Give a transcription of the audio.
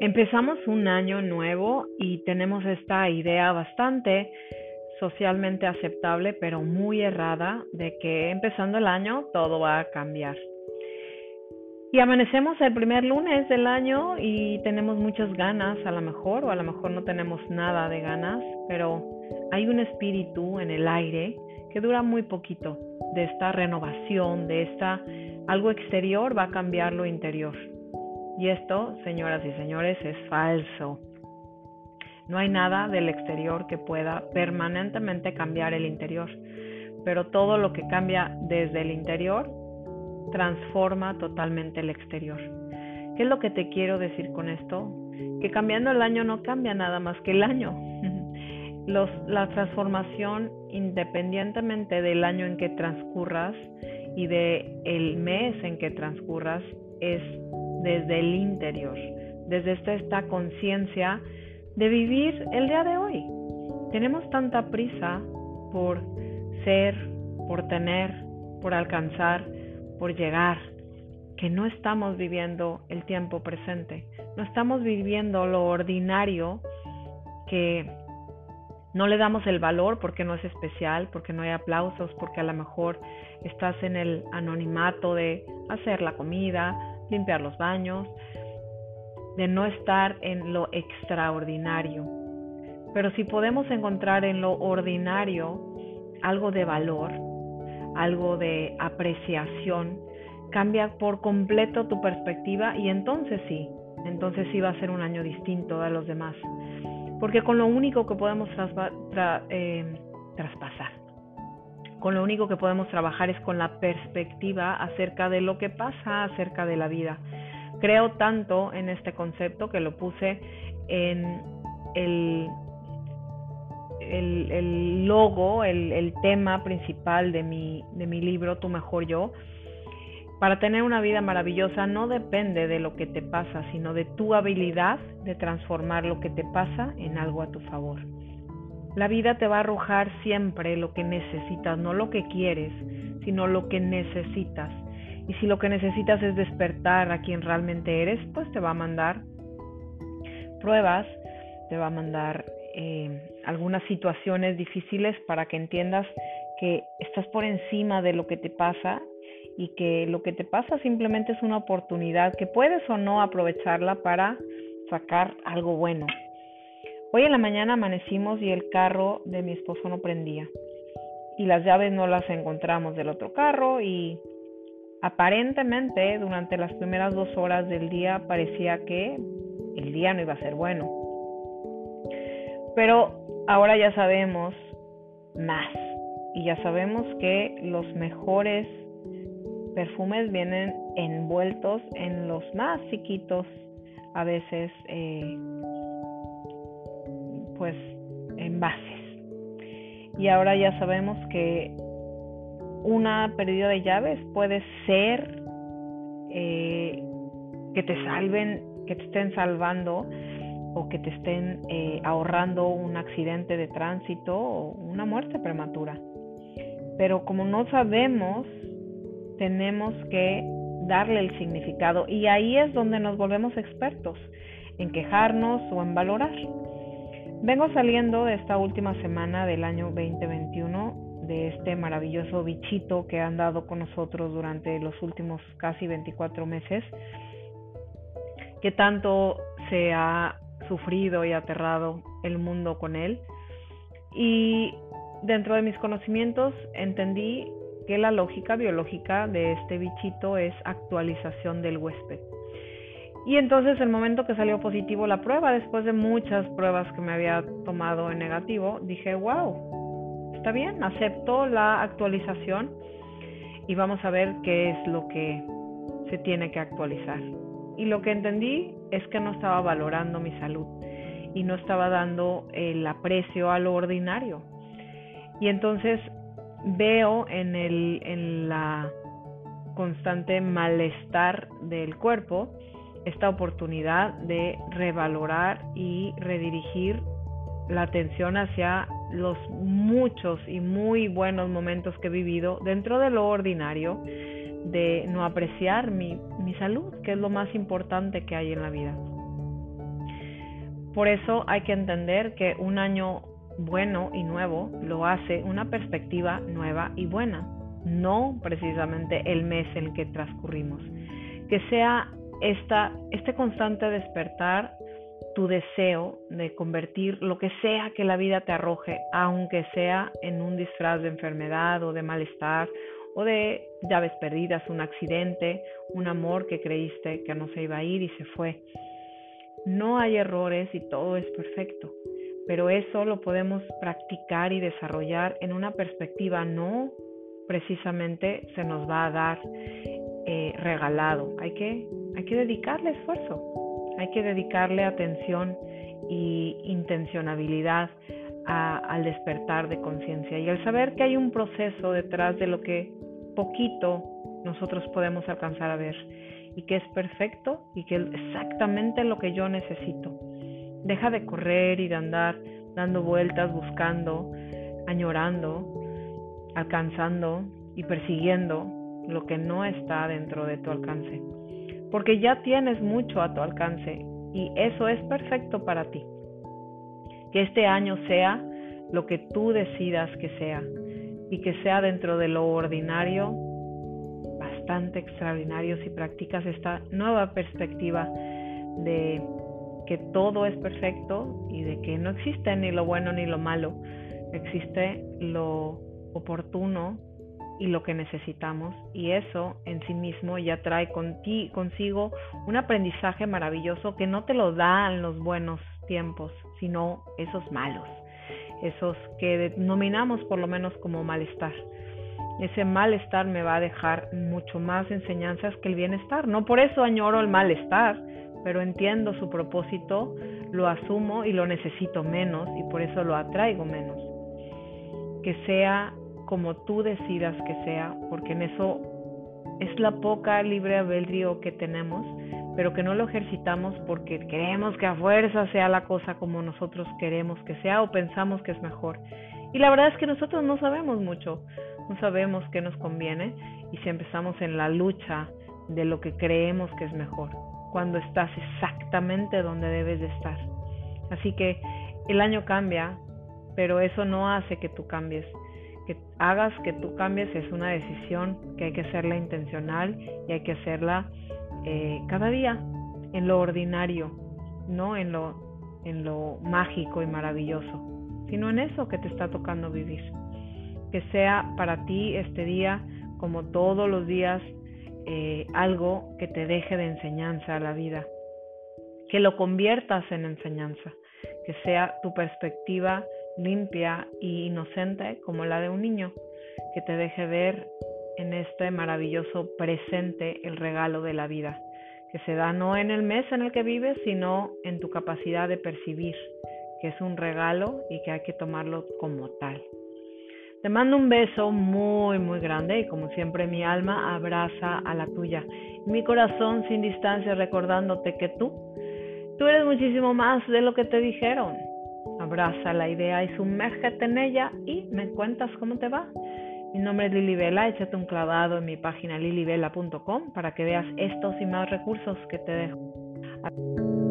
Empezamos un año nuevo y tenemos esta idea bastante socialmente aceptable, pero muy errada, de que empezando el año todo va a cambiar. Y amanecemos el primer lunes del año y tenemos muchas ganas, a lo mejor, o a lo mejor no tenemos nada de ganas, pero hay un espíritu en el aire que dura muy poquito, de esta renovación, de esta algo exterior va a cambiar lo interior. Y esto, señoras y señores, es falso. No hay nada del exterior que pueda permanentemente cambiar el interior, pero todo lo que cambia desde el interior transforma totalmente el exterior. ¿Qué es lo que te quiero decir con esto? Que cambiando el año no cambia nada más que el año. La transformación, independientemente del año en que transcurras y de el mes en que transcurras, es desde el interior, desde esta, conciencia de vivir el día de hoy. Tenemos tanta prisa por ser, por tener, por alcanzar, por llegar, que no estamos viviendo el tiempo presente, no estamos viviendo lo ordinario que no le damos el valor porque no es especial, porque no hay aplausos, porque a lo mejor estás en el anonimato de hacer la comida, limpiar los baños, de no estar en lo extraordinario. Pero si podemos encontrar en lo ordinario algo de valor, algo de apreciación, cambia por completo tu perspectiva y entonces sí, entonces sí va a ser un año distinto de los demás. Porque con lo único que podemos eh, traspasar, con lo único que podemos trabajar es con la perspectiva acerca de lo que pasa acerca de la vida. Creo tanto en este concepto que lo puse en el, logo, el, el, tema principal de mi, de mi libro, Tu Mejor Yo. Para tener una vida maravillosa no depende de lo que te pasa, sino de tu habilidad de transformar lo que te pasa en algo a tu favor. La vida te va a arrojar siempre lo que necesitas, no lo que quieres, sino lo que necesitas. Y si lo que necesitas es despertar a quien realmente eres, pues te va a mandar pruebas, te va a mandar eh, algunas situaciones difíciles para que entiendas que estás por encima de lo que te pasa y que lo que te pasa simplemente es una oportunidad que puedes o no aprovecharla para sacar algo bueno. Hoy en la mañana amanecimos y el carro de mi esposo no prendía. Y las llaves no las encontramos del otro carro y aparentemente durante las primeras dos horas del día parecía que el día no iba a ser bueno. Pero ahora ya sabemos más y ya sabemos que los mejores perfumes vienen envueltos en los más chiquitos a veces eh, pues envases. Y ahora ya sabemos que una pérdida de llaves puede ser eh, que te salven, que te estén salvando o que te estén eh, ahorrando un accidente de tránsito o una muerte prematura. Pero como no sabemos, tenemos que darle el significado y ahí es donde nos volvemos expertos, en quejarnos o en valorar. Vengo saliendo de esta última semana del año 2021 de este maravilloso bichito que ha andado con nosotros durante los últimos casi 24 meses, que tanto se ha sufrido y aterrado el mundo con él. Y dentro de mis conocimientos entendí que la lógica biológica de este bichito es actualización del huésped. Y entonces el momento que salió positivo la prueba, después de muchas pruebas que me había tomado en negativo, dije, wow, está bien, acepto la actualización y vamos a ver qué es lo que se tiene que actualizar. Y lo que entendí es que no estaba valorando mi salud y no estaba dando el aprecio a lo ordinario. Y entonces veo en, el, en la constante malestar del cuerpo, esta oportunidad de revalorar y redirigir la atención hacia los muchos y muy buenos momentos que he vivido dentro de lo ordinario, de no apreciar mi, mi salud, que es lo más importante que hay en la vida. Por eso hay que entender que un año bueno y nuevo lo hace una perspectiva nueva y buena, no precisamente el mes en que transcurrimos. Que sea esta, este constante despertar tu deseo de convertir lo que sea que la vida te arroje, aunque sea en un disfraz de enfermedad o de malestar o de llaves perdidas, un accidente, un amor que creíste que no se iba a ir y se fue. No hay errores y todo es perfecto, pero eso lo podemos practicar y desarrollar en una perspectiva no precisamente se nos va a dar eh, regalado. Hay que, hay que dedicarle esfuerzo, hay que dedicarle atención y intencionabilidad al despertar de conciencia y al saber que hay un proceso detrás de lo que poquito nosotros podemos alcanzar a ver y que es perfecto y que es exactamente lo que yo necesito. Deja de correr y de andar dando vueltas, buscando, añorando, alcanzando y persiguiendo lo que no está dentro de tu alcance. Porque ya tienes mucho a tu alcance y eso es perfecto para ti. Que este año sea lo que tú decidas que sea y que sea dentro de lo ordinario bastante extraordinario si practicas esta nueva perspectiva de que todo es perfecto y de que no existe ni lo bueno ni lo malo, existe lo oportuno y lo que necesitamos y eso en sí mismo ya trae consigo un aprendizaje maravilloso que no te lo dan los buenos tiempos, sino esos malos esos que denominamos por lo menos como malestar. Ese malestar me va a dejar mucho más enseñanzas que el bienestar. No por eso añoro el malestar, pero entiendo su propósito, lo asumo y lo necesito menos y por eso lo atraigo menos. Que sea como tú decidas que sea, porque en eso es la poca libre albedrío que tenemos pero que no lo ejercitamos porque queremos que a fuerza sea la cosa como nosotros queremos que sea o pensamos que es mejor. Y la verdad es que nosotros no sabemos mucho, no sabemos qué nos conviene y siempre estamos en la lucha de lo que creemos que es mejor, cuando estás exactamente donde debes de estar. Así que el año cambia, pero eso no hace que tú cambies. Que hagas que tú cambies es una decisión que hay que hacerla intencional y hay que hacerla eh, cada día en lo ordinario, no en lo, en lo mágico y maravilloso, sino en eso que te está tocando vivir. Que sea para ti este día, como todos los días, eh, algo que te deje de enseñanza a la vida, que lo conviertas en enseñanza, que sea tu perspectiva limpia e inocente como la de un niño, que te deje ver en este maravilloso presente el regalo de la vida, que se da no en el mes en el que vives, sino en tu capacidad de percibir, que es un regalo y que hay que tomarlo como tal. Te mando un beso muy, muy grande y como siempre mi alma abraza a la tuya. Mi corazón sin distancia recordándote que tú, tú eres muchísimo más de lo que te dijeron. Abraza la idea y sumérgete en ella y me cuentas cómo te va. Mi nombre es Lili Vela, échate un clavado en mi página lilivela.com para que veas estos y más recursos que te dejo.